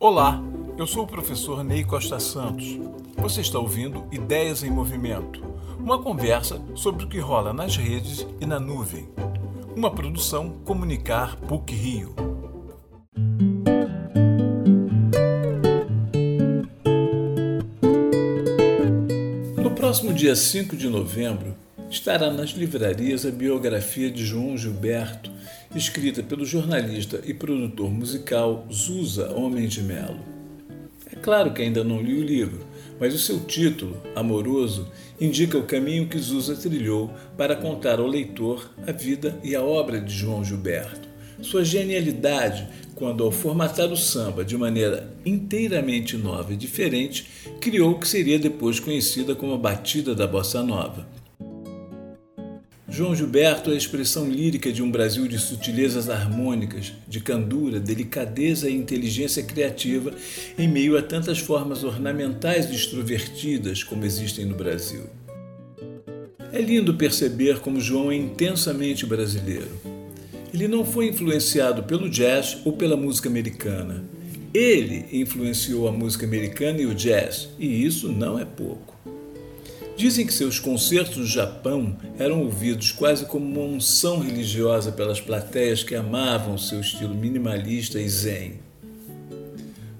Olá, eu sou o professor Ney Costa Santos. Você está ouvindo Ideias em Movimento, uma conversa sobre o que rola nas redes e na nuvem. Uma produção Comunicar PUC Rio. No próximo dia 5 de novembro, estará nas livrarias a biografia de João Gilberto, escrita pelo jornalista e produtor musical Zusa Homem de Melo. É claro que ainda não li o livro, mas o seu título, Amoroso, indica o caminho que Zusa trilhou para contar ao leitor a vida e a obra de João Gilberto. Sua genialidade, quando ao formatar o samba de maneira inteiramente nova e diferente, criou o que seria depois conhecida como a batida da bossa nova. João Gilberto é a expressão lírica de um Brasil de sutilezas harmônicas, de candura, delicadeza e inteligência criativa em meio a tantas formas ornamentais e extrovertidas como existem no Brasil. É lindo perceber como João é intensamente brasileiro. Ele não foi influenciado pelo jazz ou pela música americana. Ele influenciou a música americana e o jazz, e isso não é pouco. Dizem que seus concertos no Japão eram ouvidos quase como uma unção religiosa pelas plateias que amavam seu estilo minimalista e zen.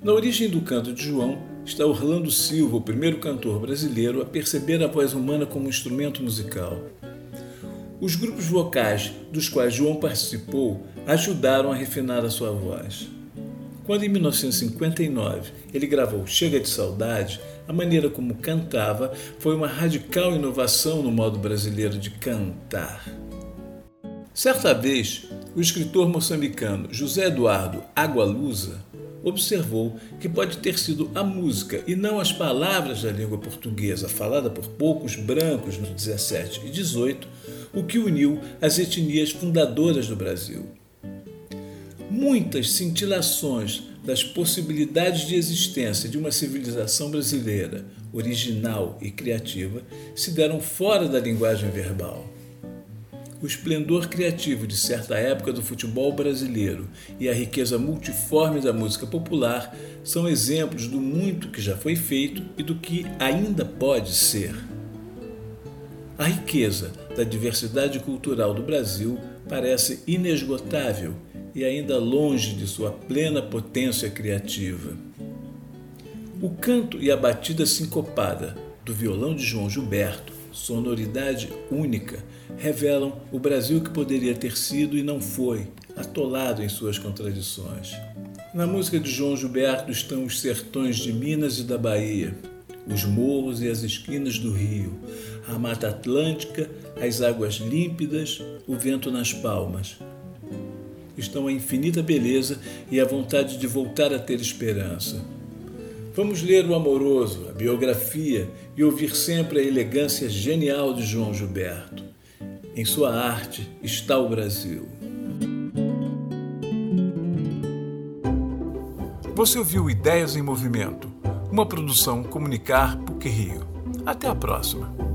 Na origem do canto de João está Orlando Silva, o primeiro cantor brasileiro a perceber a voz humana como instrumento musical. Os grupos vocais dos quais João participou ajudaram a refinar a sua voz. Quando em 1959 ele gravou Chega de Saudade, a maneira como cantava foi uma radical inovação no modo brasileiro de cantar. Certa vez, o escritor moçambicano José Eduardo Agualusa observou que pode ter sido a música e não as palavras da língua portuguesa falada por poucos brancos no 17 e 18 o que uniu as etnias fundadoras do Brasil muitas cintilações das possibilidades de existência de uma civilização brasileira original e criativa se deram fora da linguagem verbal. O esplendor criativo de certa época do futebol brasileiro e a riqueza multiforme da música popular são exemplos do muito que já foi feito e do que ainda pode ser. A riqueza da diversidade cultural do Brasil parece inesgotável e ainda longe de sua plena potência criativa. O canto e a batida sincopada do violão de João Gilberto, sonoridade única, revelam o Brasil que poderia ter sido e não foi, atolado em suas contradições. Na música de João Gilberto estão os sertões de Minas e da Bahia, os morros e as esquinas do rio, a mata atlântica, as águas límpidas, o vento nas palmas, estão a infinita beleza e a vontade de voltar a ter esperança. Vamos ler o Amoroso, a biografia e ouvir sempre a elegância genial de João Gilberto. Em sua arte está o Brasil. Você ouviu Ideias em Movimento, uma produção Comunicar PUC Rio. Até a próxima.